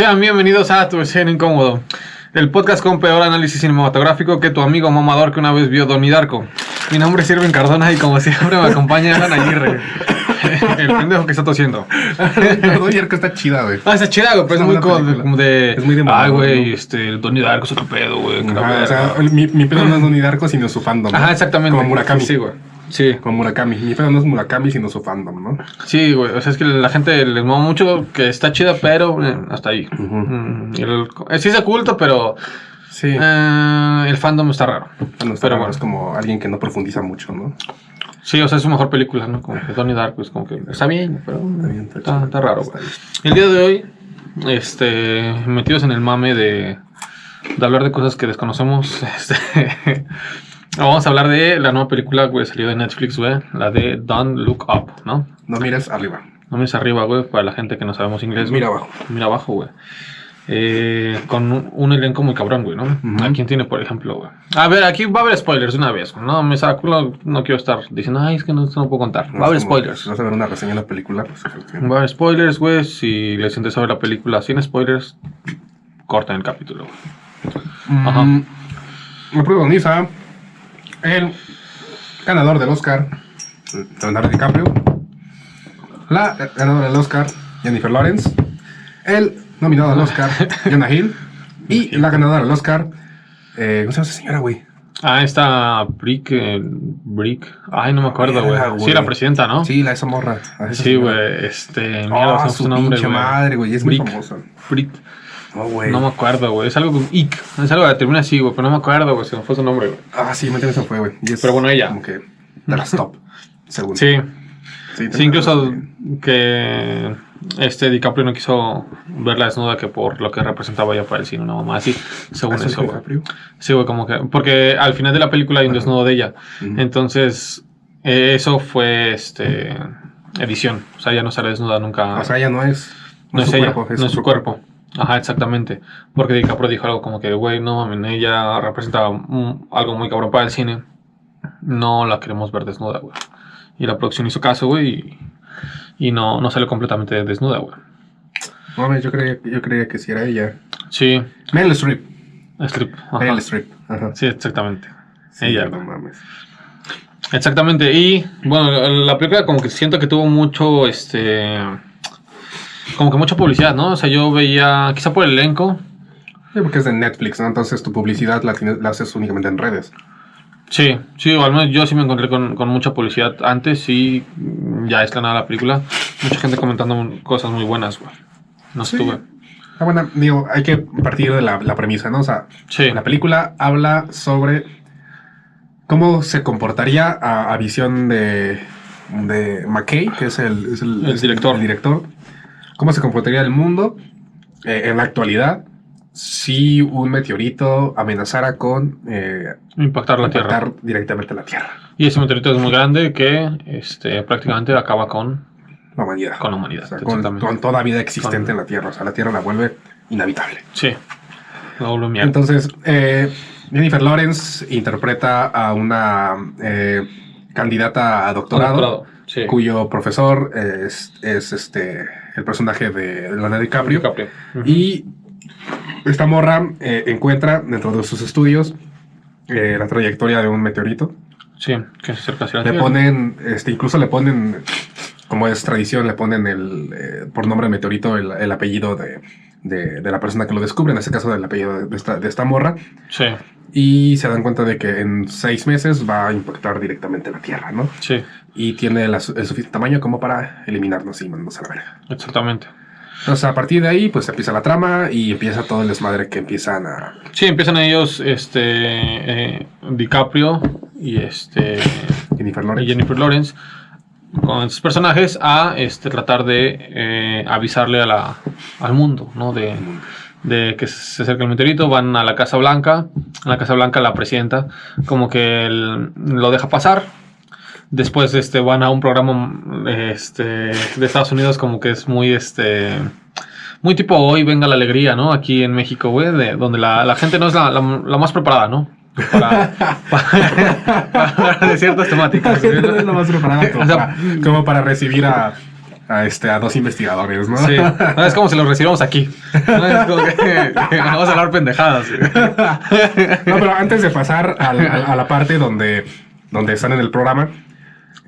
Sean bienvenidos a Tu Escena Incómodo, el podcast con peor análisis cinematográfico que tu amigo mamador que una vez vio Donnie Darko. Mi nombre es Irving Cardona y como siempre me acompaña Alan Aguirre. El pendejo que está tosiendo. Donnie Darko está chida, güey. Ah, está chida, güey, pero es muy como de. Es muy de Ay, mamón, güey, ¿no? este, el Donnie Darko es otro pedo, güey. o sea, mi, mi pedo no es Donnie Darko, sino su fandom. Ajá, exactamente. Como Murakami. Sí, güey. Sí. Como Murakami. Mi pedo no es Murakami, sino su fandom, ¿no? Sí, güey. O sea, es que la gente les mama mucho que está chida, pero eh, hasta ahí. Mm, el- eh, sí es de culto, pero Sí. eh, el fandom está raro. Bueno, está pero raro, bueno. es como alguien que no profundiza mucho, ¿no? Sí, o sea, es su mejor película, ¿no? Como que Donnie Darko es como que está bien, pero Está bien, está está, está raro, güey. El día de hoy, este, metidos en el mame de, de hablar de cosas que desconocemos, este, vamos a hablar de la nueva película, güey, salió de Netflix, güey, la de Don't Look Up, ¿no? No mires arriba. No mires arriba, güey, para la gente que no sabemos inglés. güey. Mira abajo. Mira abajo, güey. Eh, con un, un elenco muy cabrón, güey, ¿no? ¿A quién tiene, por ejemplo, güey? A ver, aquí va a haber spoilers de una vez. No, me saco, no, no quiero estar diciendo, ay, es que no, esto no puedo contar. Va a haber spoilers. Vas a ver una reseña de la película, pues... efectivamente. Va a haber spoilers, güey. Si les interesa ver la película sin spoilers, corten el capítulo. güey. Ajá. Mm, Lo protagoniza el ganador del Oscar, Leonardo DiCaprio. La ganadora del Oscar, Jennifer Lawrence. El nominado al Oscar, Jonah Hill. Y la ganadora del Oscar, eh, ¿cómo se llama esa señora, güey? Ah, esta Brick, eh, Brick. Ay, no me acuerdo, güey. Sí, la presidenta, ¿no? Sí, la esa morra. esa Sí, güey. Este, mierda, Ah, no sé su nombre, pinche güey. madre, güey. Es muy Brick. famosa. Brick. No, güey. No me acuerdo, güey. Es algo con Ick. Es algo que termina así, güey. Pero no me acuerdo, güey. Se me fue su nombre, güey. Ah, sí, me entiendes, se fue, güey. Pero bueno, ella. Como que de las top. Según. Sí. sí, Sí, incluso que este DiCaprio no quiso verla desnuda que por lo que representaba ya para el cine, una mamá así, según ¿Eso güey. Sí, güey, como que. Porque al final de la película hay un Ajá. desnudo de ella. Entonces, eh, eso fue este edición. O sea, ya no sale desnuda nunca. O sea, ella no es. no es su ella, cuerpo, no es su cuerpo. Ajá, exactamente. Porque DiCaprio dijo algo como que, güey, no mames, ella representa un- algo muy cabrón para el cine. No la queremos ver desnuda, güey. Y la producción hizo caso, güey, y, y no, no salió completamente desnuda, güey. No, mames, yo creía, yo creía que sí era ella. Sí, Meryl Streep. strip. Meryl Streep. Ajá. Sí, exactamente. Sí, ella, no mames. Exactamente. Y bueno, la, la película como que siento que tuvo mucho, este... Como que mucha publicidad, ¿no? O sea, yo veía, quizá por el elenco, Sí, porque es de Netflix, ¿no? Entonces tu publicidad la, tienes, la haces únicamente en redes. Sí, sí, o al menos yo sí me encontré con, con mucha publicidad antes y ya estrenada la película. Mucha gente comentando cosas muy buenas, güey. No Sí. estuve. Ah, bueno, digo, hay que partir de la, la premisa, ¿no? O sea, Sí, la película habla sobre cómo se comportaría a, a visión de, de McKay, que es el, es el, El es director. el director. Cómo se comportaría el mundo eh, en la actualidad si un meteorito amenazara con eh, impactar la impactar Tierra. directamente la Tierra, Y ese meteorito es muy grande que este, prácticamente acaba con, la humanidad. con la humanidad. O sea, con, toda vida existente Con- en la Tierra. O sea, la Tierra la vuelve inhabitable. Sí, la vuelve mierda. Entonces, eh, Jennifer Lawrence interpreta a una eh, candidata a doctorado, Doctorado, Sí. cuyo profesor es, es, este el personaje de Leonardo DiCaprio. DiCaprio. Y esta morra eh, encuentra dentro de sus estudios eh, la trayectoria de un meteorito. Sí, que se acerca hacia Le Tierra. ponen, este, incluso le ponen, como es tradición, le ponen el, eh, por nombre de meteorito el, el apellido de, de- de la persona que lo descubre, en este caso del apellido de esta, de esta morra, Sí, y se dan cuenta de que en seis meses va a impactar directamente la Tierra, ¿no? sí, Y tiene la el suficiente tamaño como para eliminarnos y mandarnos a la verga. exactamente. Entonces, a partir de ahí, pues empieza la trama y empieza todo el desmadre que empiezan a... Sí, empiezan ellos, este, eh, DiCaprio y este Jennifer y Lawrence. Jennifer Lawrence con estos personajes a este, tratar de eh, avisarle a la, al mundo, ¿no? De, de que se acerca el meteorito, van a la Casa Blanca, la Casa Blanca la presidenta como que lo deja pasar, después este, van a un programa este, de Estados Unidos como que es muy este... Muy tipo hoy venga la alegría, ¿no? Aquí en México, güey, de- donde la, la gente no es la, la- la más preparada, ¿no? Para, para, para hablar de ciertas temáticas. No es lo más preparado como, O sea, para, como para recibir a, a, este, a dos investigadores, ¿no? Sí, no, es como si los recibamos aquí. No, es como que- que vamos a hablar pendejadas. No, pero antes de pasar a, la parte donde, donde están en el programa,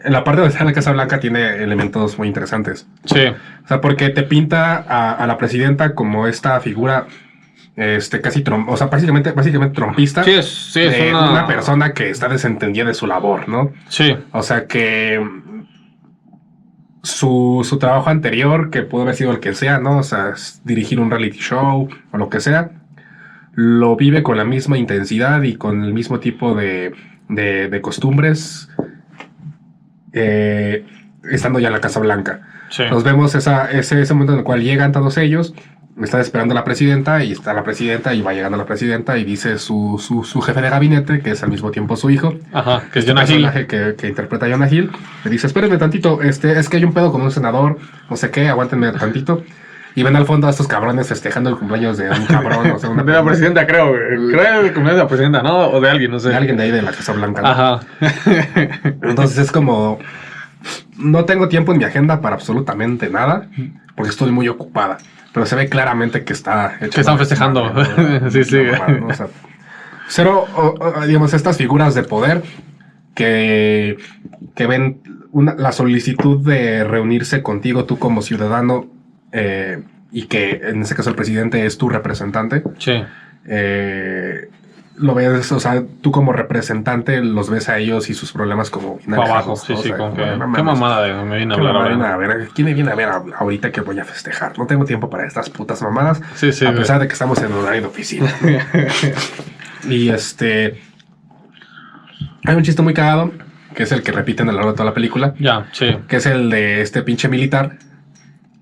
en la parte donde está en la Casa Blanca tiene elementos muy interesantes. Sí, O sea, porque te pinta a, a la presidenta como esta figura, este, casi, trom- o sea, básicamente, básicamente trompista. sí, es, sí, es de una... una persona que está desentendida de su labor, ¿no? Sí, O sea que su, su trabajo anterior, que pudo haber sido el que sea, ¿no? O sea, dirigir un reality show o lo que sea, lo vive con la misma intensidad y con el mismo tipo de, de- de costumbres, eh, estando ya en la Casa Blanca. sí. Nos vemos esa, ese, ese momento en el cual llegan todos ellos. Está esperando la presidenta y está la presidenta y va llegando la presidenta y dice su, su, su jefe de gabinete, que es al mismo tiempo su hijo, Ajá, que es este Jonah Hill. personaje que, que interpreta a Jonah Hill, le dice, espérenme tantito, este, es que hay un pedo con un senador, no sé qué, aguántenme tantito. Y ven al fondo a estos cabrones festejando el cumpleaños de un cabrón, o sea, una De la presidenta, creo. Creo el cumpleaños de la presidenta, ¿no? O de alguien, no sé. de alguien de ahí de la Casa Blanca. ¿no? Ajá. Entonces es como, no tengo tiempo en mi agenda para absolutamente nada, porque estoy muy ocupada. Pero se ve claramente que está... hecho Que están festejando. Sí, sí. Una mamada, ¿no? O sea, cero, o- o, digamos, estas figuras de poder que, que ven una- la solicitud de reunirse contigo tú como ciudadano eh, y que en ese caso el presidente es tu representante. Sí. eh, lo ves, o sea, tú como representante los ves a ellos y sus problemas como Para abajo, sí, sí, como que. Qué mamada de me viene a ¿qué hablar viene ahora. a ver? ¿Quién me viene a ver ahorita que voy a festejar? No tengo tiempo para estas putas mamadas, Sí, sí. a pesar de que estamos en horario de oficina. y este... Hay un chiste muy cagado, que es el que repiten a lo largo de toda la película, Ya, sí. que es el de este pinche militar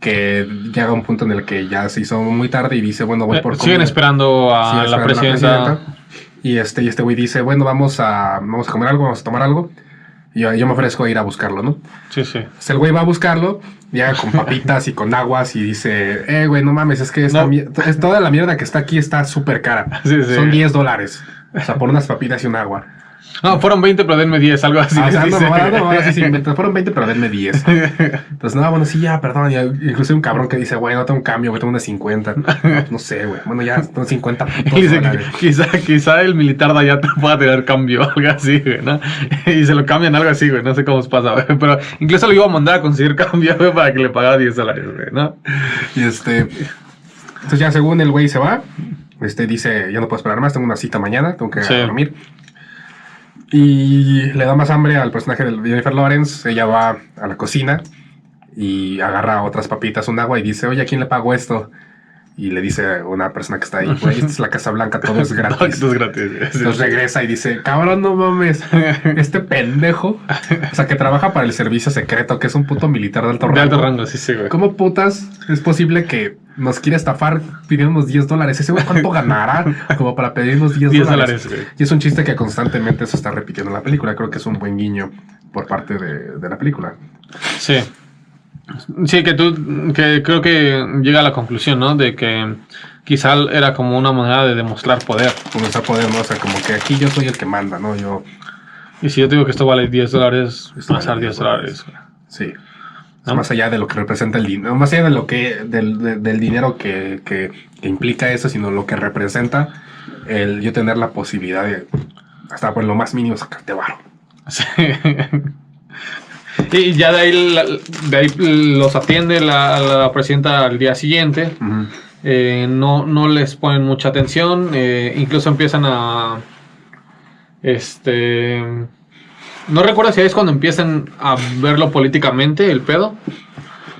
que llega a un punto en el que ya se hizo muy tarde y dice, bueno, voy Eh, por siguen comida. esperando a Sí, la esperando presidenta. Y este, y este güey dice, bueno, vamos a, vamos a comer algo, vamos a tomar algo. Y yo, yo me ofrezco a ir a buscarlo, ¿no? Sí, sí. Entonces el güey va a buscarlo, llega con papitas y con aguas y dice, eh, güey, no mames, es que esta No. es toda la mierda que está aquí está súper cara. Sí, sí. Son 10 dólares. O sea, por unas papitas y un agua. No, fueron 20, pero denme 10, algo así. Ah, no, no, no, fueron 20, pero denme 10. Entonces, no, bueno, sí, ya, perdón. ya, incluso hay un cabrón que dice, güey, no tengo un cambio, güey, tengo unas 50. No, no sé, güey. Bueno, ya, tengo 50 putos Y dice quizá, quizá el militar de allá te pueda tener cambio, algo así, güey, ¿no? Y se lo cambian algo así, güey, no sé cómo se pasa, güey. Pero incluso lo iba a mandar a conseguir cambio, güey, para que le pagara 10 dólares, güey, ¿no? Y este. Entonces, ya según el güey se va, este dice: Ya no puedo esperar más, tengo una cita mañana, tengo que Sí. dormir. Y le da más hambre al personaje de Jennifer Lawrence. Ella va a la cocina y agarra otras papitas, un agua y dice: Oye, ¿a quién le pago esto? Y le dice una persona que está ahí: Güey, esta es la Casa Blanca, todo es gratis. esto es gratis. Entonces regresa y dice, cabrón, no mames, este pendejo, o sea, que trabaja para el servicio secreto, que es un puto militar de alto De rango. alto rango, sí, sí, güey. ¿Cómo putas es posible que nos quiera estafar pidiéndonos 10 dólares? Ese güey, ¿cuánto ganará como para pedirnos 10, 10 dólares? dólares, güey. Y es un chiste que constantemente se está repitiendo en la película. Creo que es un buen guiño por parte de, de la película. Sí. Sí, que tú, que creo que llega a la conclusión, ¿no? De que quizá era como una manera de demostrar poder. Está poder, ¿no? O sea, como que aquí yo soy el que manda, ¿no? Yo, Y si yo te digo que esto vale 10 dólares, Esto ser vale 10 10 dólares. sí. ¿No? Más allá de lo que representa el dinero, más allá de lo que, del, de- del dinero que, que- que implica eso, sino lo que representa el yo tener la posibilidad de, hasta por lo más mínimo, sacarte varo. Sí. Y ya de ahí, la- de ahí los atiende la, la presidenta al día siguiente. Eh, no, no les ponen mucha atención. eh, incluso empiezan a. Este. No recuerdo si es cuando empiezan a verlo políticamente, el pedo.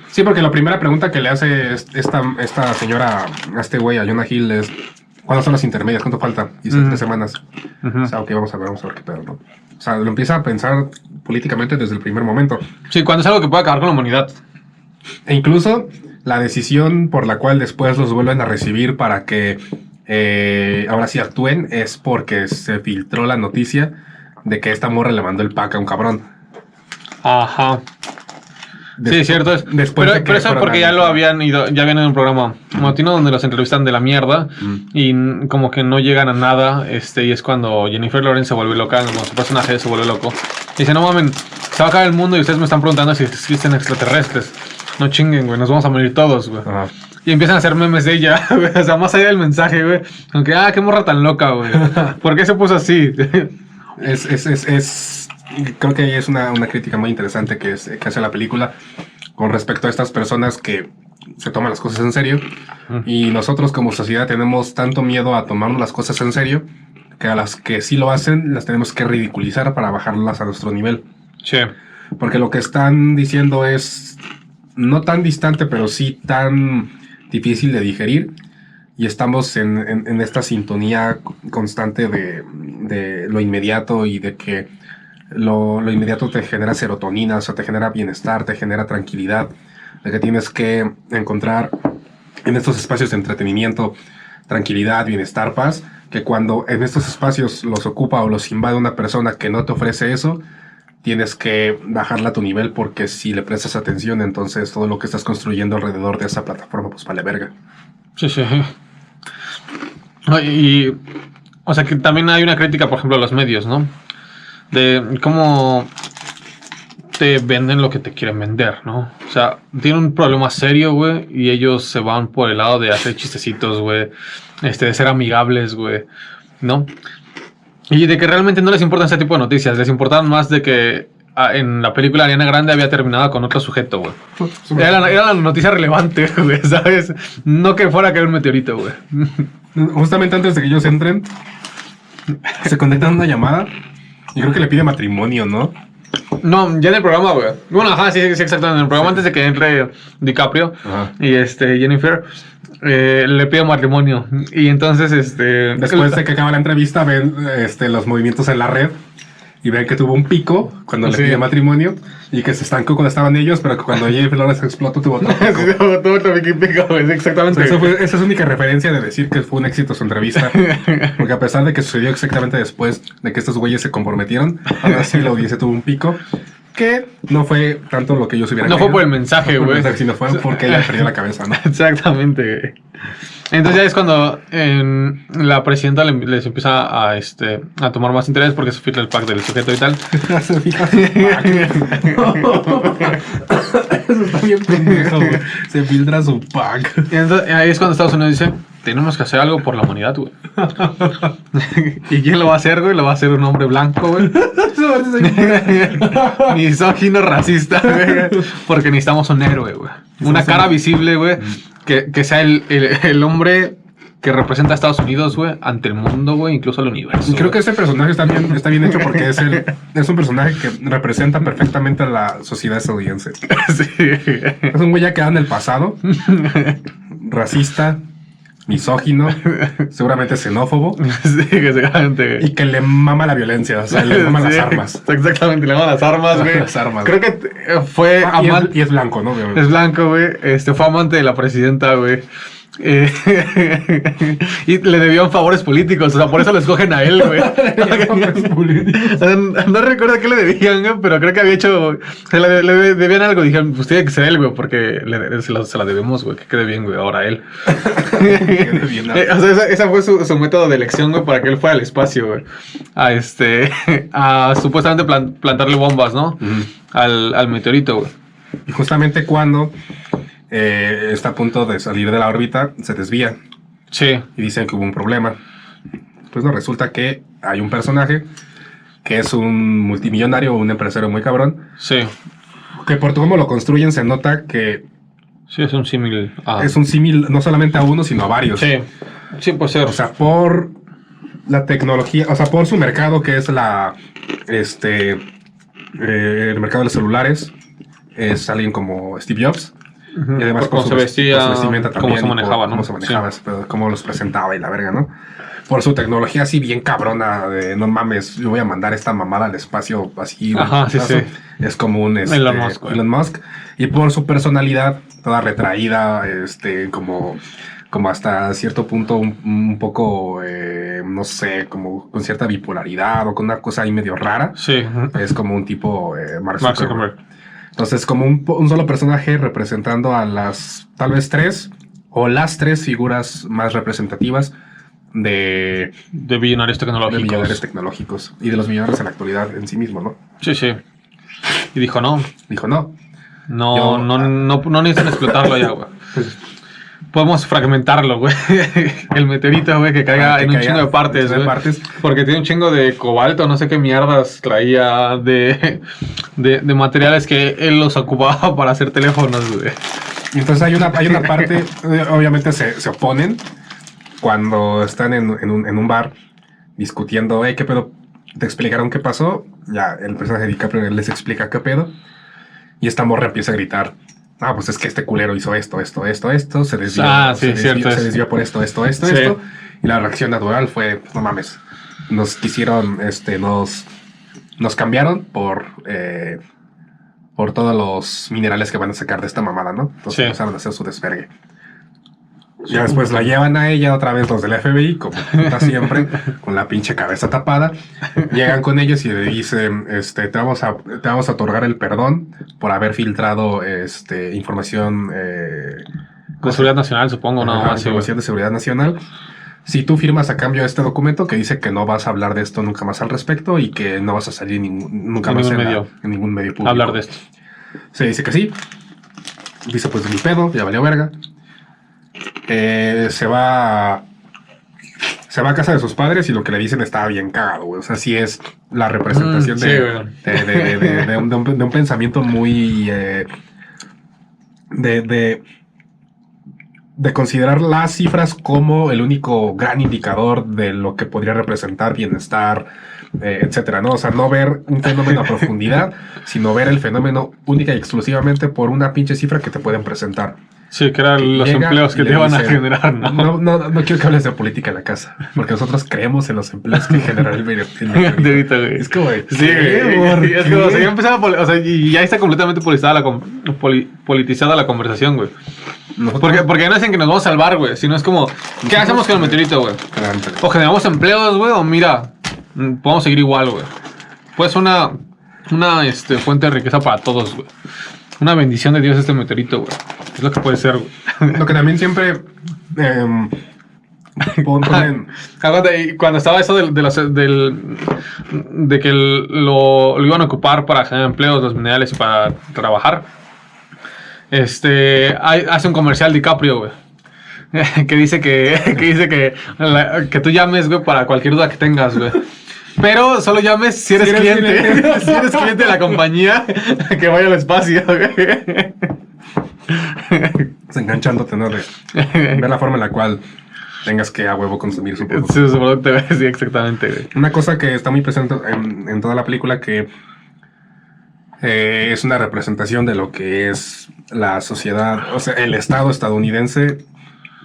Sí, porque la primera pregunta que le hace es- esta, esta señora, a este güey, a Jonah Hill, es ¿cuándo son las intermedias? ¿Cuánto falta? Y dice Ujú. tres semanas. O sea, ok, vamos a ver, vamos a ver qué pedo, ¿no? O sea, lo empieza a pensar políticamente desde el primer momento. Sí, cuando es algo que puede acabar con la humanidad. E incluso la decisión por la cual después los vuelven a recibir para que eh, ahora sí actúen es porque se filtró la noticia de que esta morra le mandó el pack a un cabrón. Ajá. Sí, Despu- cierto es. Después pero, de pero eso porque ya lo habían ido, ya habían en un programa matutino donde los entrevistan de la mierda Mm. y como que no llegan a nada, este, y es cuando Jennifer Lawrence se vuelve loca, como su personaje se vuelve loco. Dice, no mamen, se va a acabar el mundo y ustedes me están preguntando si existen extraterrestres. no chinguen, güey, nos vamos a morir todos, güey. Ajá. Y empiezan a hacer memes de ella, güey. O sea, más allá del mensaje, güey. Aunque, ah, qué morra tan loca, güey. ¿Por qué se puso así? Es, es, es, es- creo que es una, una crítica muy interesante que, es- que hace la película con respecto a estas personas que se toman las cosas en serio y nosotros como sociedad tenemos tanto miedo a tomarnos las cosas en serio que a las que sí lo hacen las tenemos que ridiculizar para bajarlas a nuestro nivel. sí. Porque lo que están diciendo es no tan distante, pero sí tan difícil de digerir. Y estamos en, en- en esta sintonía constante de, de lo inmediato y de que lo, inmediato te genera serotonina, o sea, te genera bienestar, te genera tranquilidad, de que tienes que encontrar en estos espacios de entretenimiento tranquilidad, bienestar, paz, que cuando en estos espacios los ocupa o los invade una persona que no te ofrece eso, tienes que bajarla a tu nivel porque si le prestas atención, entonces todo lo que estás construyendo alrededor de esa plataforma, pues vale verga. Sí, sí. Y, o sea, que también hay una crítica, por ejemplo, a los medios, ¿no? De cómo te venden lo que te quieren vender, ¿no? O sea, tienen un problema serio, güey, y ellos se van por el lado de hacer chistecitos, güey, este, de ser amigables, güey, ¿no? Y de que realmente no les importan ese tipo de noticias, les importan más de que ah, en la película Ariana Grande había terminado con otro sujeto, güey. Era la, era la noticia relevante, güey, ¿sabes? No que fuera a caer un meteorito, güey. Justamente antes de que ellos entren, se conectan a una llamada y creo que le pide matrimonio, ¿no? No, ya en el programa, güey. Bueno, ajá, sí, sí, exactamente. En el programa antes de que entre DiCaprio Ajá. y este Jennifer, eh, le pide matrimonio. Y entonces, este. Después de que acaba la entrevista, ven este, los movimientos en la red y ven que tuvo un pico cuando le Sí. pide matrimonio y que se estancó cuando estaban ellos, pero que cuando Jennifer Lawrence explotó tuvo otro pico. Todo otro pico sí, exactamente. Esa, fue- esa es la única referencia de decir que fue un éxito su entrevista. Porque a pesar de que sucedió exactamente después de que estos güeyes se comprometieron, aún así la audiencia tuvo un pico que no fue tanto lo que ellos hubieran No fue querido. por el mensaje, No fue por el güey. mensaje, sino fue porque ella perdió la cabeza, ¿no? Exactamente, güey. Entonces ya es cuando en, la presidenta le- les empieza a, este, a tomar más interés porque se filtra el pack del sujeto y tal. Se pack. Eso está bien pendejo, güey. Se filtra su pack. Y entonces, ahí es cuando Estados Unidos dice, tenemos que hacer algo por la humanidad, güey. ¿Y quién lo va a hacer, güey? Lo va a hacer un hombre blanco, güey. Misógino, racista, güey. Porque necesitamos un héroe, güey. Una cara visible, güey. Que, que sea el, el, el hombre que representa a Estados Unidos, güey, ante el mundo, güey, incluso al universo. Creo que ese personaje está bien, está bien hecho porque es, el, es un personaje que representa perfectamente a la sociedad estadounidense. sí. Es un güey ya quedado en el pasado, racista, misógino, seguramente xenófobo sí, que seguramente, güey. y que le mama la violencia, o sea, le mama las armas. Exactamente, le maman las armas, güey. Las armas. Creo que eh, fue Ah, amante. y es blanco, ¿no? Es blanco, güey. Este fue amante de la presidenta, güey. Eh, y le debían favores políticos, o sea, por eso lo escogen a él, güey. No recuerdo qué le debían, güey, pero creo que había hecho. Se le, le debían algo. Dijeron, pues tiene que ser él, güey, porque le- se, la, se la debemos, güey, que quede bien, güey, ahora él. Bien, ¿no? Eh, o sea, esa, esa fue su, su método de elección, güey, para que él fuera al espacio, güey. A este. A supuestamente plan- plantarle bombas, ¿no? Al, al meteorito, güey. Y justamente cuando eh, está a punto de salir de la órbita, se desvía Sí. y dicen que hubo un problema. Pues no, resulta que hay un personaje que es un multimillonario o un empresario muy cabrón, Sí. que por cómo lo construyen se nota que Sí, es un símil. es un símil no solamente a uno, sino a varios. Sí. Sí, puede ser. O sea, por la tecnología, o sea, por su mercado que es la, este, eh, el mercado de los celulares, es alguien como Steve Jobs. Y además cómo se vestimenta cómo se manejaba, ¿no? Cómo se manejaba, Sí. cómo los presentaba y la verga, ¿no? Por su tecnología así bien cabrona de no mames, yo voy a mandar esta mamada al espacio así. Ajá, sí, putazo". sí. Es como un este, Elon Musk. Elon Musk. Y por su personalidad, toda retraída, este, como, como hasta cierto punto un, un poco, eh, no sé, como con cierta bipolaridad o con una cosa ahí medio rara. Sí. Es como un tipo eh, Mark Mark Zuckerberg. Entonces, como un, un solo personaje representando a las tal vez tres o las tres figuras más representativas de, De billonarios de tecnológicos. millonarios tecnológicos y de los millonarios en la actualidad en sí mismo, ¿no? Sí, sí. Y dijo, no. Dijo, no, No, Yo- no, no, no necesitan explotarlo ya, güey. Podemos fragmentarlo, güey. El meteorito, güey, que caiga Ah, que en un caiga chingo de partes, güey. Porque tiene un chingo de cobalto, no sé qué mierdas traía de, de, de materiales que él los ocupaba para hacer teléfonos, güey. Y Entonces hay una, hay una parte, eh, obviamente se, se oponen cuando están en, en un, en un bar discutiendo, hey, ¿qué pedo? ¿Te explicaron qué pasó? Ya, el personaje de DiCaprio les explica qué pedo. Y esta morra empieza a gritar, ah, pues es que este culero hizo esto, esto, esto, esto, se desvió, Ah, sí, se, desvió cierto, se es- desvió por esto, esto, esto, Sí. esto. Y la reacción natural fue, pues, no mames, nos quisieron, este, nos, nos cambiaron por... eh, por todos los minerales que van a sacar de esta mamada, ¿no? Entonces Sí. empezaron a hacer su desvergue. Ya después la llevan a ella otra vez los del FBI, como puta siempre, con la pinche cabeza tapada. Llegan con ellos y le dicen, este, te vamos a, te vamos a otorgar el perdón por haber filtrado este, información, eh, De seguridad nacional, supongo, no, ajá, información de seguridad nacional. Si tú firmas a cambio este documento que dice que no vas a hablar de esto nunca más al respecto y que no vas a salir ningún- nunca En más ningún en, la- medio. en ningún medio público. hablar de esto. Se dice que sí. Dice, pues mi pedo, ya valió verga. Eh, se va. Se va a casa de sus padres y lo que le dicen está bien cagado, güey. O sea, sí es la representación Mm, de, sí, de, de- de- de un, de un- de un pensamiento muy. eh, de, de considerar las cifras como el único gran indicador de lo que podría representar bienestar, eh, etcétera, ¿no? O sea, no ver un fenómeno a profundidad, sino ver el fenómeno única y exclusivamente por una pinche cifra que te pueden presentar. Sí, que eran los Llega empleos que te iban a generar, ¿no? No, no, no quiero que hables de política en la casa, porque nosotros creemos en los empleos que genera el güey. Es como de, Sí, güey. ¿Por Es como, o sea, ya empezaba, o sea, y ya está completamente politizada la, poli- politizada la conversación, güey. Porque, porque no dicen que nos vamos a salvar, güey, sino es como, ¿qué hacemos con el meteorito, güey? O generamos empleos, güey, o mira, podemos seguir igual, güey. Pues una, una este, fuente de riqueza para todos, güey. Una bendición de Dios este meteorito, güey. Es lo que puede ser, güey. Lo que también siempre em, pon- ponen. Cuando estaba eso de, del- de que el- lo, lo iban a ocupar para generar empleos, los minerales y para trabajar, este, hay- hace un comercial DiCaprio, güey. Que dice que, que dice que, la- que tú llames, güey, para cualquier duda que tengas, güey. Pero solo llames si eres, Si eres cliente. cliente. si eres cliente de la compañía que vaya al espacio, güey. enganchándote, ¿no? De ver la forma en la cual tengas que a huevo consumir su producto. Sí, su producto, sí, exactamente, güey. Una cosa que está muy presente en, en toda la película que eh, es una representación de lo que es la sociedad, o sea, el Estado estadounidense,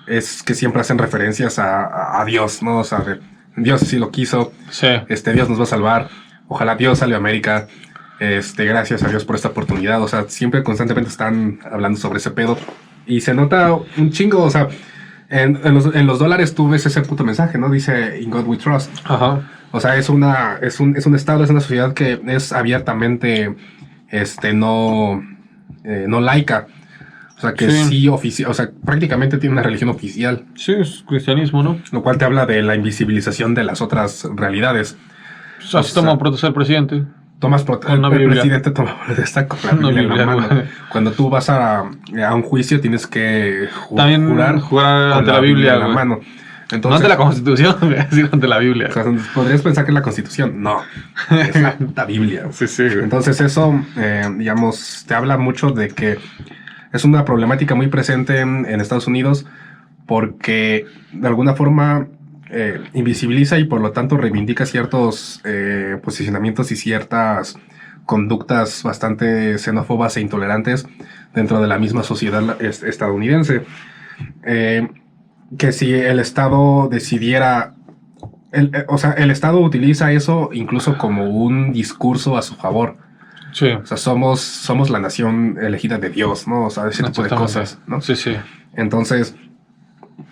es que siempre hacen referencias a, a- a Dios, ¿no? O sea, de, Dios sí lo quiso, Sí. este Dios nos va a salvar, ojalá Dios salve a América, este, gracias a Dios por esta oportunidad, o sea, siempre constantemente están hablando sobre ese pedo y se nota un chingo, o sea, en, en los, en los dólares tú ves ese puto mensaje, ¿no? Dice In God We Trust. Ajá. O sea, es una, es un, es un estado, es una sociedad que es abiertamente, este, no, eh, no laica. O sea, que Sí. sí, oficial, o sea, prácticamente tiene una religión oficial, Sí, es cristianismo, ¿no? lo cual te habla de la invisibilización de las otras realidades. Pues así toma protesta el presidente. Tomas pro- Con una el Biblia. presidente toma protesta con la Biblia en la mano. Cuando tú vas a, a un juicio tienes que ju- También jurar, ante la Biblia, en la mano. Entonces, no ante la Constitución, sino ante la Biblia. o sea, podrías pensar que es la Constitución. No, es la puta Biblia. Sí, sí, güey. Entonces eso, eh, digamos, te habla mucho de que es una problemática muy presente en, Estados Unidos porque de alguna forma eh, invisibiliza y por lo tanto reivindica ciertos eh, posicionamientos y ciertas conductas bastante xenófobas e intolerantes dentro de la misma sociedad es- estadounidense. Eh, que si el Estado decidiera el- o sea, el Estado utiliza eso incluso como un discurso a su favor. Sí. O sea, somos, somos la nación elegida de Dios, ¿no? O sea, ese tipo de cosas, ¿no? Sí, sí. Entonces,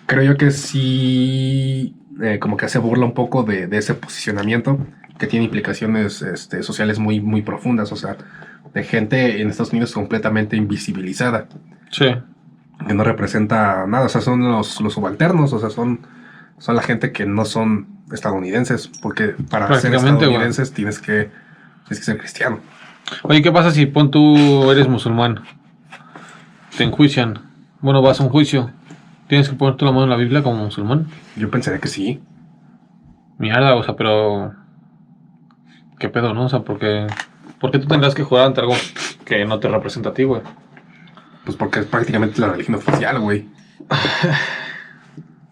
creo yo que sí, eh, como que hace burla un poco de, de ese posicionamiento que tiene implicaciones este, sociales muy, muy profundas, o sea, de gente en Estados Unidos completamente invisibilizada, Sí. que no representa nada, o sea, son los, los subalternos, o sea, son, son la gente que no son estadounidenses, porque para ser estadounidenses tienes que, tienes que ser cristiano. Oye, ¿qué pasa si pon tú eres musulmán? Te enjuician. Bueno, vas a un juicio. ¿Tienes que poner tú la mano en la Biblia como musulmán? Yo pensaría que sí. Mierda, o sea, pero. ¿Qué pedo, no? O sea, porque. ¿Por qué tú tendrás que jurar ante algo que no te representa a ti, güey? Pues porque es prácticamente la religión oficial, güey.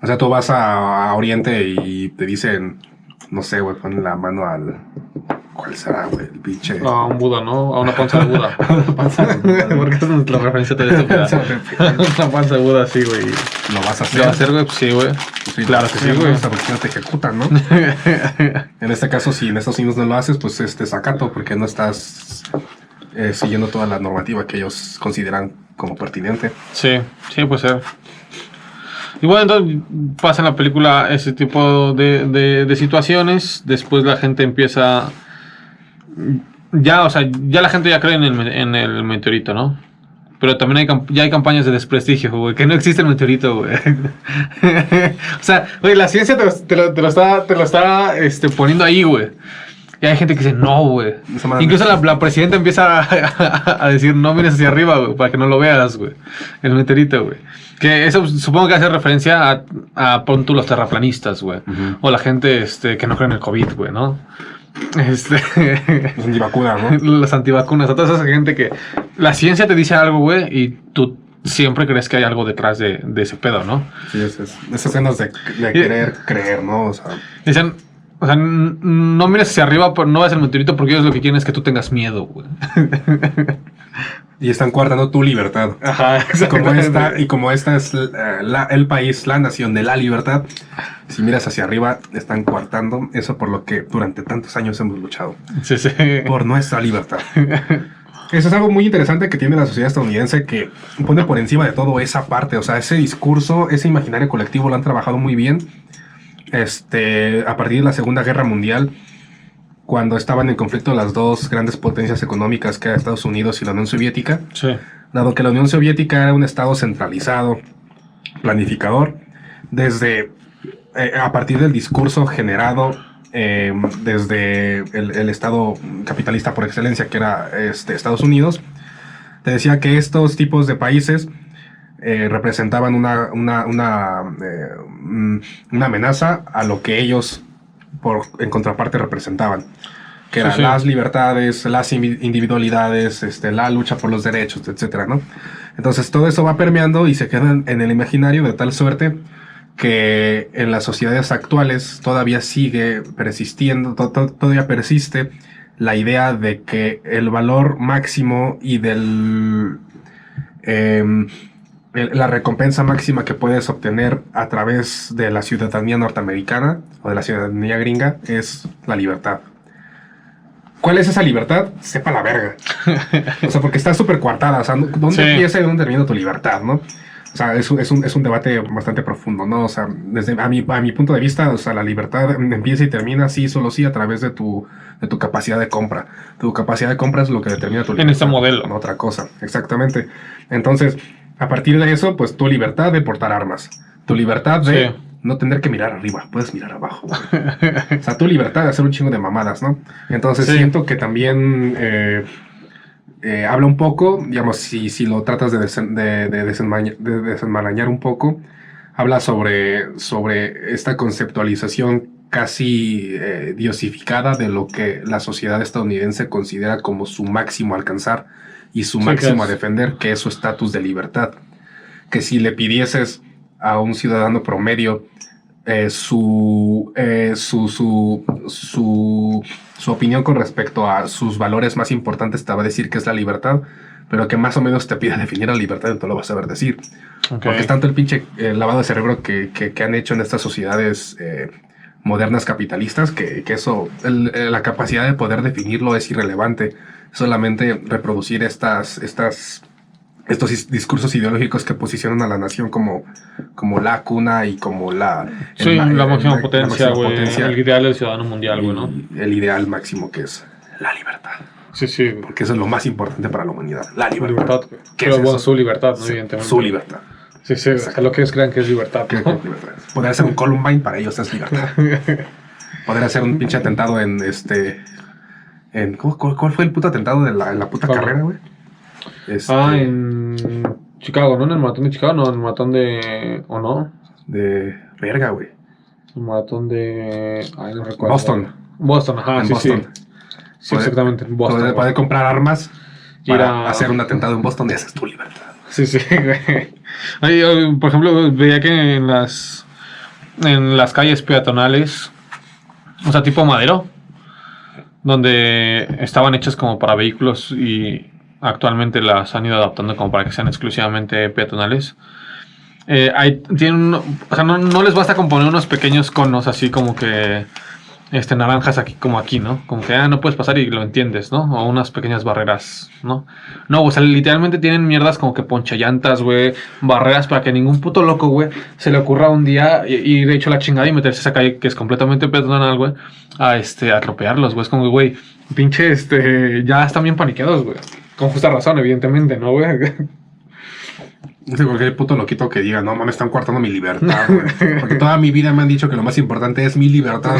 o sea, tú vas a, a Oriente y te dicen, no sé, güey, pon la mano al. ¿Cuál será, güey? El pinche. A un Buda, ¿no? A una panza de Buda. Panza de Buda. Porque esa es la referencia de esto. Una panza de Buda, sí, güey. Lo vas a hacer. ¿Lo va a hacer, güey? Pues sí, güey. Sí, Claro que sí, güey. Si no te ejecutan, ¿no? en este caso, si en Estados Unidos no lo haces, pues este sacato, porque no estás eh, siguiendo toda la normativa que ellos consideran como pertinente. Sí, sí, puede ser. Y bueno, entonces pasa en la película ese tipo de, de- de situaciones. Después la gente empieza. Ya, o sea, ya la gente ya cree en el, me- en el meteorito, ¿no? Pero también hay, ya hay campañas de desprestigio, güey, que no existe el meteorito, güey. o sea, güey, la ciencia te lo, te lo- te lo está, te lo está este, poniendo ahí, güey. Y hay gente que dice, no, güey. Incluso la, la presidenta empieza a, a decir, no mires hacia arriba, güey, para que no lo veas, güey. El meteorito, güey. Que eso supongo que hace referencia a, a pon tú los terraplanistas, güey. O la gente este, que no cree en el COVID, güey, ¿no? Este, Es antivacuna, ¿no? las antivacunas, a toda esa gente que la ciencia te dice algo, güey, y tú siempre crees que hay algo detrás de, de ese pedo, ¿no? Sí, es, es- esas ganas de, de querer creer, ¿no? O sea, Dicen, o sea, no mires hacia arriba, pero no ves el meteorito porque ellos lo que quieren es que tú tengas miedo, güey. y están coartando tu libertad. Ajá, Como esta, y como esta es la- el país, la nación de la libertad, si miras hacia arriba, están coartando eso por lo que durante tantos años hemos luchado. Sí, sí. por nuestra libertad. Eso es algo muy interesante que tiene la sociedad estadounidense que pone por encima de todo esa parte, o sea, ese discurso, ese imaginario colectivo lo han trabajado muy bien. Este, a partir de la Segunda Guerra Mundial, cuando estaban en conflicto las dos grandes potencias económicas que eran Estados Unidos y la Unión Soviética, Sí. dado que la Unión Soviética era un estado centralizado, planificador, desde eh, a partir del discurso generado eh, desde el, el estado capitalista por excelencia, que era este, Estados Unidos, te decía que estos tipos de países eh, representaban una, una, una, eh, mm, una amenaza a lo que ellos por, en contraparte representaban que eran Sí, sí. las libertades, las individualidades, este, la lucha por los derechos, etcétera, ¿no? Entonces todo eso va permeando y se queda en, en el imaginario de tal suerte que en las sociedades actuales todavía sigue persistiendo, to- to- todavía persiste la idea de que el valor máximo y del el- la recompensa máxima que puedes obtener a través de la ciudadanía norteamericana o de la ciudadanía gringa es la libertad. ¿Cuál es esa libertad? Sepa la verga. O sea, porque está súper coartada. O sea, ¿dónde Sí. empieza y dónde termina tu libertad, no? O sea, es un, es, un, es un debate bastante profundo, ¿no? O sea, desde a mi, a mi punto de vista, o sea, la libertad empieza y termina sí, solo sí, a través de tu, de tu capacidad de compra. Tu capacidad de compra es lo que determina tu En este modelo. No otra cosa, exactamente. Entonces, a partir de eso, pues tu libertad de portar armas. Tu libertad de Sí. no tener que mirar arriba, puedes mirar abajo. O sea, tu libertad de hacer un chingo de mamadas, ¿no? Entonces Sí. siento que también eh, eh, habla un poco, digamos, si, si lo tratas de, desen- de, de desenmaña- de desenmarañar un poco, habla sobre, sobre esta conceptualización casi eh, diosificada de lo que la sociedad estadounidense considera como su máximo alcanzar y su Sí, máximo a defender, que es su estatus de libertad. Que si le pidieses a un ciudadano promedio eh, su, eh, su, su, su, su opinión con respecto a sus valores más importantes, te va a decir que es la libertad, pero que más o menos te pida definir la libertad, entonces lo vas a saber decir. Ok. Porque es tanto el pinche eh, lavado de cerebro que, que- que han hecho en estas sociedades eh, modernas capitalistas que, que eso, el- la capacidad de poder definirlo es irrelevante. Solamente reproducir estas, estas, estos is- discursos ideológicos que posicionan a la nación como, como la cuna y como la... Sí, la máxima la potencia, máxima potencia El ideal del ciudadano mundial, güey, ¿no? el ideal máximo que es la libertad. Sí, sí. Porque eso es lo más importante para la humanidad. La libertad. Libertad. ¿Qué Pero es bueno, su libertad, ¿no? Evidentemente. Su libertad. Sí, sí, sea, lo que ellos crean que es libertad. ¿Qué- ¿no? qué libertad? Poder hacer un Columbine para ellos es libertad. Poder hacer un pinche atentado en este En, ¿cómo- cuál, cuál fue el puto atentado de la, en la puta carrera, güey? Este, Ah, en Chicago, ¿no? En el maratón de Chicago, no, en el maratón de. ¿O no? De verga, güey. El maratón de. Ay, no recuerdo. Boston. Boston, ajá, En sí, Boston. sí. Sí, exactamente, en Boston. Poder, comprar armas para a- hacer un atentado en Boston y esa es tu libertad. Sí, sí, güey. Ay, por ejemplo, veía que en las. En las calles peatonales. O sea, tipo madero. Donde estaban hechas como para vehículos y actualmente las han ido adaptando como para que sean exclusivamente peatonales. Eh, hay, tienen, o sea, no, no les basta con poner unos pequeños conos así como que este, naranjas aquí como aquí, ¿no? Como que ah, no puedes pasar y lo entiendes, ¿no? O unas pequeñas barreras, ¿no? No, o sea, literalmente tienen mierdas como que ponchallantas, güey, barreras para que ningún puto loco, güey, se le ocurra un día ir hecho la chingada y meterse a esa calle que es completamente peatonal, güey, a este, a atropellarlos, güey. Es como, güey, pinche, este, ya están bien paniqueados, güey. Con justa razón, evidentemente, ¿no, güey? No sé cualquier puto loquito que diga, no mames, están cortando mi libertad, güey. Porque toda mi vida me han dicho que lo más importante es mi libertad.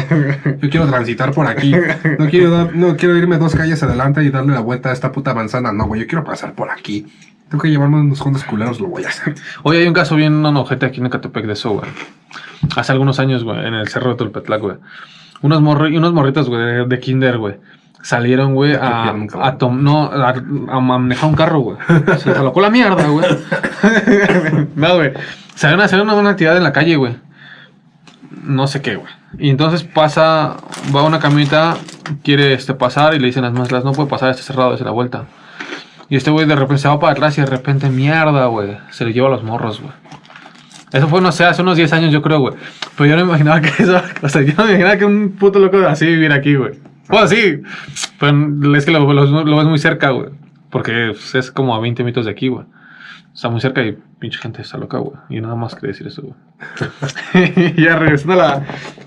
Yo quiero transitar por aquí. No quiero, no quiero irme dos calles adelante y darle la vuelta a esta puta manzana. No, güey, yo quiero pasar por aquí. Tengo que llevarme unos cuantos culeros, lo voy a hacer. Hoy hay un caso bien ojete aquí en Ecatepec de eso, güey. Hace algunos años, güey, en el cerro de Tulpetlac, güey. Unos, morri- unos morritos, güey, de, de kinder, güey. Salieron, güey, a, a, tom- no, a, a manejar un carro, güey. Se les alocó la mierda, güey. no, güey. Salieron a hacer una, una actividad en la calle, güey. No sé qué, güey. Y entonces pasa, va una camioneta, quiere este, pasar y le dicen las maslas, no puede pasar, está cerrado, desde la vuelta. Y este güey de repente se va para atrás y de repente, mierda, güey. Se le lleva a los morros, güey. Eso fue, no sé, hace unos 10 años yo creo, güey. Pero yo no imaginaba que eso... O sea, yo no imaginaba que un puto loco así viviera aquí, güey. Bueno, sí. Pero es que lo, lo- lo ves muy cerca, güey. Porque pues, es como a 20 minutos de aquí, güey. Está muy cerca y pinche gente está loca, güey. Y nada más quería decir eso, güey. ya regresando a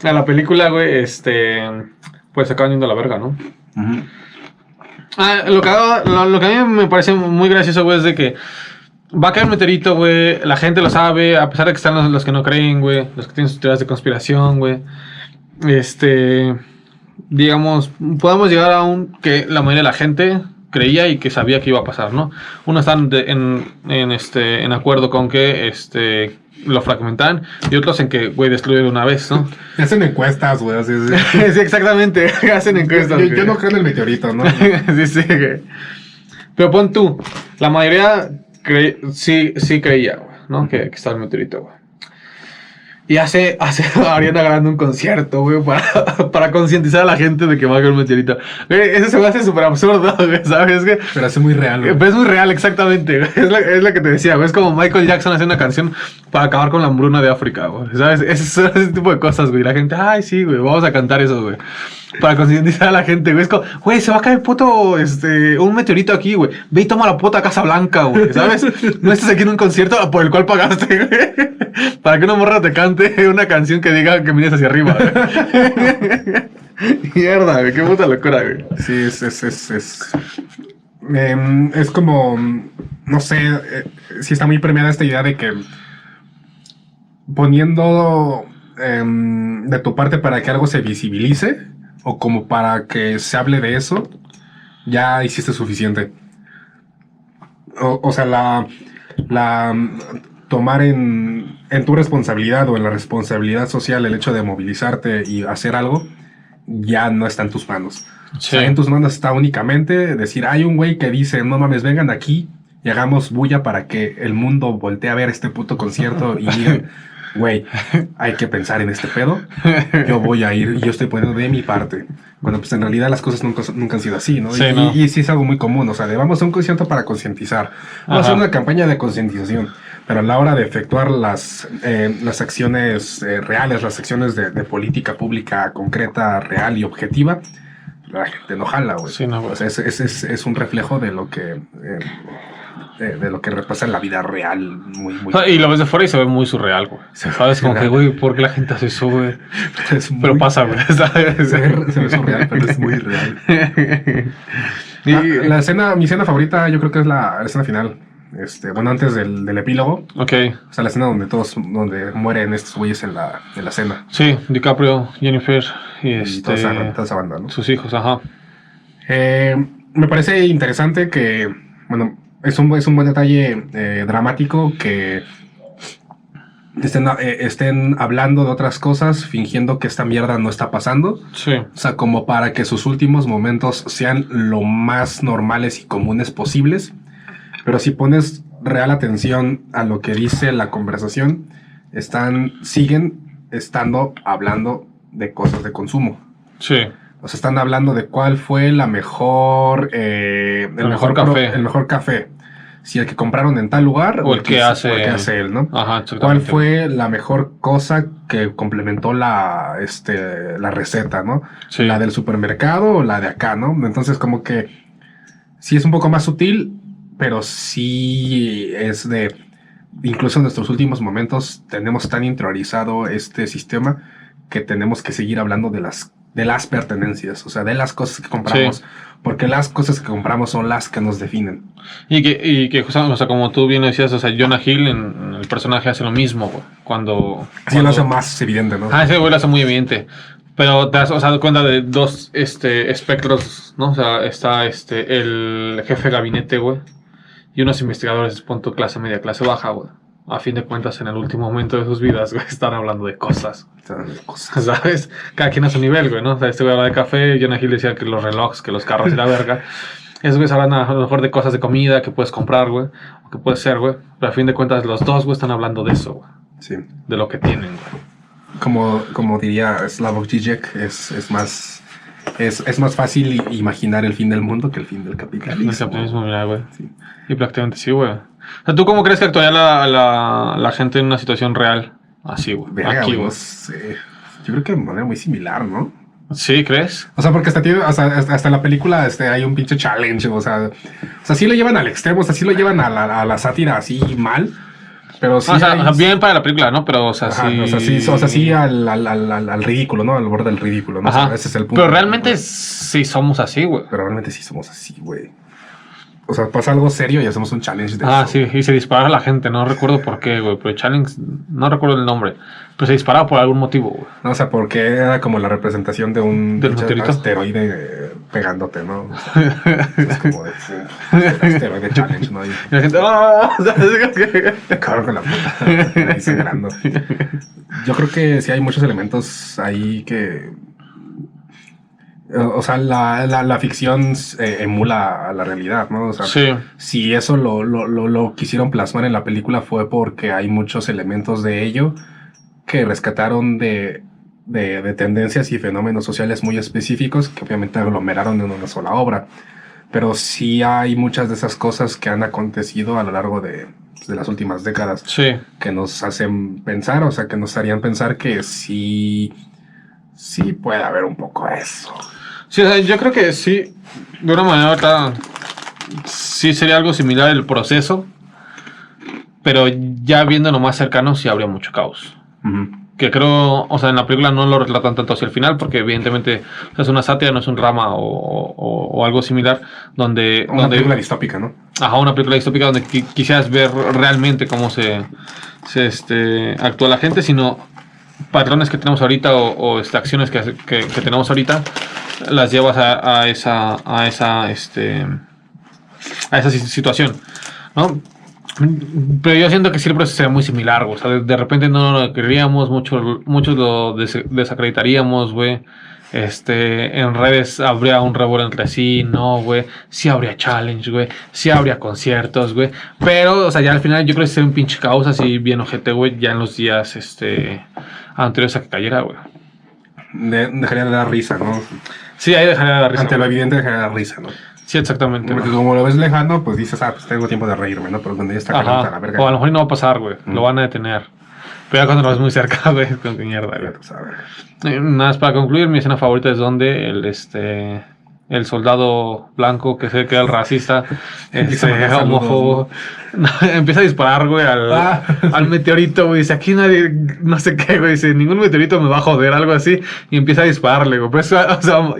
la, a la película, güey, este... Pues acaban yendo a la verga, ¿no? Ah, lo, que, lo, lo que a mí me parece muy gracioso, güey, es de que va a caer un meteorito, güey. La gente lo sabe, a pesar de que están los, los que no creen, güey. Los que tienen sus teorías de conspiración, güey. Este. Digamos, podemos llegar a un que la mayoría de la gente creía y que sabía que iba a pasar, ¿no? Unos están de- en, en, este, en acuerdo con que este, lo fragmentan y otros en que, güey, destruye de una vez, ¿no? Hacen encuestas, güey. Así, así. sí, exactamente. Hacen encuestas. Yo, yo no creo en el meteorito, ¿no? sí, sí, güey. Pero pon tú, la mayoría sí, sí creía, güey, ¿no? Que, que estaba el meteorito, güey. Y hace, hace Ariana Grande un concierto, güey, para, para concientizar a la gente de que va a caer un meteorito. Güey, eso se me hace súper absurdo, güey, ¿sabes? Que, Pero es muy real, güey. es muy real, exactamente. güey. Es la, es la que te decía, güey. Es como Michael Jackson hace una canción para acabar con la hambruna de África, güey. ¿Sabes? Ese, ese tipo de cosas, güey. La gente, ay, sí, güey, vamos a cantar eso, güey. Para concientizar a la gente, güey. Es como, güey, se va a caer puto, este, un meteorito aquí, güey. Ve y toma la puta Casa Blanca, güey. ¿Sabes? No estás aquí en un concierto por el cual pagaste, güey. Para que una morra te cante una canción que diga que mires hacia arriba, güey. Mierda, güey. Qué puta locura, güey. Sí, es, es, es, es, em, es como, no sé, eh, si está muy premiada esta idea de que poniendo em, de tu parte para que algo se visibilice o como para que se hable de eso, ya hiciste suficiente. O, o sea, la, la tomar en, en tu responsabilidad o en la responsabilidad social el hecho de movilizarte y hacer algo, ya no está en tus manos. O sea, en tus manos está únicamente decir, hay un güey que dice, no mames, vengan aquí y hagamos bulla para que el mundo voltee a ver este puto concierto y digan, güey, hay que pensar en este pedo, yo voy a ir y yo estoy poniendo de mi parte. Cuando pues en realidad las cosas nunca, nunca han sido así, ¿no? Sí, y, ¿no? y sí es algo muy común, o sea, de vamos a un concierto para concientizar, vamos a hacer Ajá. una campaña de concientización, pero a la hora de efectuar las, eh, las acciones eh, reales, las acciones de, de política pública concreta, real y objetiva, la gente no jala, güey. Sí, no, güey. O sea, es, es, es, es un reflejo de lo que eh, de, de lo que repasa en la vida real, muy, muy. Sea, y lo ves de fuera y se ve muy surreal, güey. ¿Sabes? Como que, güey, ¿por qué la gente hace eso, güey? es Pero pasa, güey. Se ve, se ve surreal, pero es muy real. y, Ah, la escena, mi escena favorita, yo creo que es la, la escena final. Este, bueno, antes del, del epílogo, ok, o sea, la escena donde todos, donde mueren estos güeyes en la, en la cena. sí, DiCaprio, Jennifer y Y toda esa, este, toda esa banda, ¿no? sus hijos, ajá. Eh, me parece interesante que, bueno, es un, es un buen detalle eh, dramático que estén, eh, estén hablando de otras cosas, fingiendo que esta mierda no está pasando. Sí. O sea, como para que sus últimos momentos sean lo más normales y comunes posibles. Pero si pones real atención a lo que dice la conversación, están, siguen estando hablando de cosas de consumo. Sí. O sea, están hablando de cuál fue la mejor, eh, el, El mejor, mejor pro- café. el mejor café. Si el que compraron en tal lugar O el que hace- o el que hace él, ¿no? Ajá, ¿Cuál fue la mejor cosa que complementó la, este, la receta, ¿no? Sí. ¿La del supermercado o la de acá, no? Entonces, como que sí es un poco más sutil, pero sí es de. Incluso en nuestros últimos momentos tenemos tan interiorizado este sistema que tenemos que seguir hablando de las, de las pertenencias, o sea, de las cosas que compramos. Sí. Porque las cosas que compramos son las que nos definen. Y que, y que o sea, como tú bien decías, o sea, Jonah Hill en, en el personaje hace lo mismo, güey. Cuando. Lo cuando- hace más evidente, ¿no? Ah, ese güey lo hace muy evidente. Pero te has o sea, dado cuenta de dos este, espectros, ¿no? O sea, está este, el jefe de gabinete, güey. Y unos investigadores punto clase media, clase baja, güey. A fin de cuentas, en el último momento de sus vidas, güey, están hablando de cosas. O sea, de cosas. ¿Sabes? Cada quien a su nivel, güey, ¿no? O sea, este güey habla de café, Jonah Hill decía que los relojes, que los carros y la verga. Esos güeyes hablan a lo mejor de cosas de comida que puedes comprar, güey. O que puede ser, güey. Pero a fin de cuentas, los dos, güey, están hablando de eso, güey. Sí. De lo que tienen, güey. como, como diría Slavoj Žižek, es, es más es, es más fácil imaginar el fin del mundo que el fin del capitalismo. El capitalismo, mira, güey. Sí. Y prácticamente sí, güey. O sea, ¿tú cómo crees que actuaría la, la, la gente en una situación real? Así, güey. Verga, Aquí, güey, no güey. sé. Yo creo que de manera muy similar, ¿no? ¿Sí, crees? O sea, porque hasta, tiene, hasta hasta la película este, hay un pinche challenge, o sea, o sea, sí lo llevan al extremo, o sea, sí lo llevan a la, a la sátira así mal, pero sí... o, sea, hay- o sea, bien para la película, ¿no? Pero, o sea, Ajá, sí. o sea, sí, o sea, sí al, al, al, al- ridículo, ¿no? Al borde del ridículo, ¿no? O sea, ese es el punto. Pero realmente sí somos así, güey. Pero realmente sí somos así, güey. O sea, pasa algo serio y hacemos un challenge de Ah, eso. sí, y se disparaba la gente, no recuerdo por qué, güey, pero challenge, no recuerdo el nombre, pero se disparaba por algún motivo, güey. No, o sea, porque era como la representación de un asteroide eh, pegándote, ¿no? O sea, es como de, el asteroide challenge, ¿no? Y Y la gente, ¡ah! cabrón con la puta, ahí sangrando. Yo creo que sí hay muchos elementos ahí que... O sea, la, la, la ficción eh, emula a la realidad, ¿no? O sea, Sí, si eso lo, lo, lo, lo quisieron plasmar en la película fue porque hay muchos elementos de ello que rescataron de, de, de tendencias y fenómenos sociales muy específicos que obviamente aglomeraron en una sola obra. Pero sí hay muchas de esas cosas que han acontecido a lo largo de, de las últimas décadas sí. que nos hacen pensar, o sea, que nos harían pensar que sí, sí puede haber un poco eso. Sí, o sea, yo creo que sí, de una manera ahorita, sí sería algo similar el proceso, pero ya viéndolo más cercano sí habría mucho caos. Ujú. Que creo, o sea, en la película no lo retratan tanto hacia el final, porque evidentemente o sea, es una sátira, no es un drama o, o- o algo similar, donde... Una donde película distópica, ¿no? Ajá, una película distópica donde qui- quisieras ver realmente cómo se, se, este, actúa la gente, sino patrones que tenemos ahorita o, o, este, acciones que, que- que tenemos ahorita, las llevas a, esa, a esa, este, a esa si- situación, ¿no? Pero yo siento que proceso sería muy similar. O sea, de, repente no lo creeríamos, muchos, muchos lo des- desacreditaríamos, güey. Este, en redes habría un revuelo entre sí, no, güey. Sí habría challenge, güey. Sí habría conciertos, güey. Pero, o sea, ya al final yo creo que sería un pinche caos así bien ojete, güey. Ya en los días, este, anteriores a que cayera, güey. De- dejaría de dar risa, ¿no? Sí, ahí dejaría de dar risa. Ante lo evidente dejaría de dar risa, ¿no? Sí, exactamente. Porque como lo ves lejano, pues dices, ah, pues tengo tiempo de reírme, ¿no? Pero cuando ya está caliente a la verga. O a lo mejor no va a pasar, güey. Lo Mm. van a detener. Pero ya cuando lo ves muy cerca, güey, con qué mierda, güey. ya tú sabes. Eh, Nada más para concluir, mi escena favorita es donde el este el soldado blanco que se queda el racista este, homófobo empieza a disparar güey al, Ah. al meteorito güey dice aquí nadie no sé qué güey dice ningún meteorito me va a joder algo así y empieza a dispararle güey. Pues, o sea,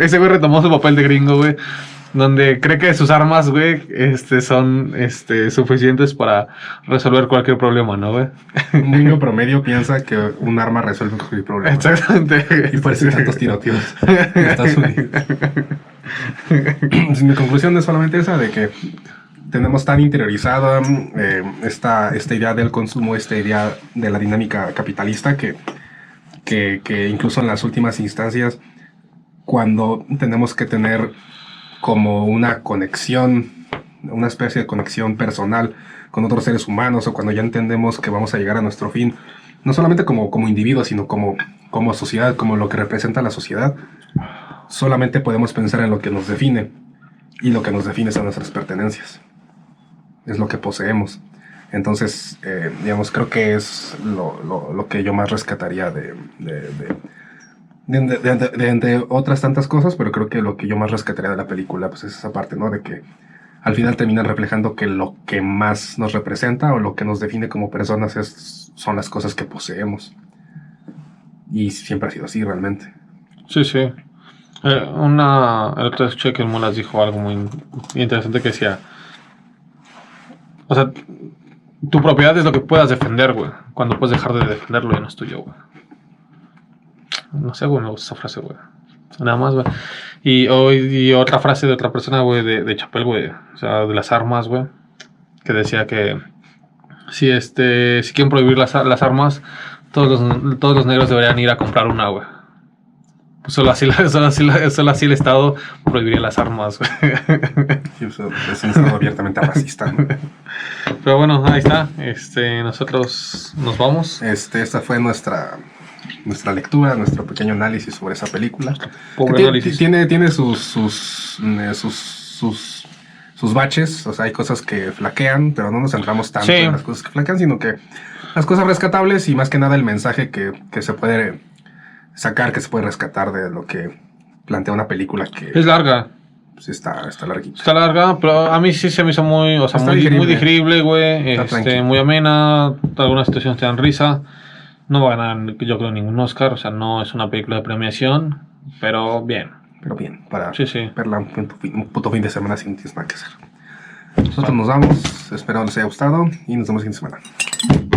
ese güey retomó su papel de gringo güey donde cree que sus armas güey este son este suficientes para resolver cualquier problema no güey Un niño promedio piensa que un arma resuelve cualquier problema. exactamente Y por eso hay tantos tiroteos en Estados Unidos. Mi conclusión es solamente esa de que tenemos tan interiorizada eh, esta, esta idea del consumo, esta idea de la dinámica capitalista que, que, que incluso en las últimas instancias, cuando tenemos que tener como una conexión, una especie de conexión personal con otros seres humanos o cuando ya entendemos que vamos a llegar a nuestro fin, no solamente como, como individuos, sino como, como sociedad, como lo que representa la sociedad, solamente podemos pensar en lo que nos define. Y lo que nos define son nuestras pertenencias. Es lo que poseemos. Entonces, eh, digamos, creo que es lo, lo, lo, que yo más rescataría de, de, de, de, entre otras tantas cosas, pero creo que lo que yo más rescataría de la película pues es esa parte, ¿no? De que al final terminan reflejando que lo que más nos representa o lo que nos define como personas es, son las cosas que poseemos. Y siempre ha sido así realmente. Sí, sí. Eh, una, el otro escuché que Mulas dijo algo muy interesante que decía, o sea, tu propiedad es lo que puedas defender, güey. Cuando puedes dejar de defenderlo ya no es tuyo, güey. No sé, güey, me gusta esa frase, güey. Nada más, güey. Y, hoy y otra frase de otra persona, güey, de, de Chapel, güey. O sea, de las armas, güey. Que decía que si este si quieren prohibir las, las armas, todos los, todos los negros deberían ir a comprar una, güey. Solo así, solo, así, solo así el Estado prohibiría las armas, güey. Sí, es un Estado abiertamente racista. ¿no? Pero bueno, ahí está. Este, nosotros nos vamos. Este, esta fue nuestra nuestra lectura, nuestro pequeño análisis sobre esa película. Pobre análisis. Tiene, tiene sus, sus, eh, sus, sus, sus baches, o sea, hay cosas que flaquean, pero no nos centramos tanto Sí. en las cosas que flaquean, sino que las cosas rescatables y más que nada el mensaje que, que se puede sacar, que se puede rescatar de lo que plantea una película que Es larga. pues, está, está larguita. Está larga, pero a mí sí se me hizo muy, o sea, muy, digerible. muy digerible, güey. Está Este, muy amena. Algunas situaciones te dan risa. No va a ganar, yo creo, ningún Oscar. O sea, no es una película de premiación. Pero bien. Pero bien, para Sí, sí. verla un puto, fin, un puto fin de semana sin tienes nada que hacer. Nosotros nos vamos, espero les haya gustado y nos vemos el fin de semana.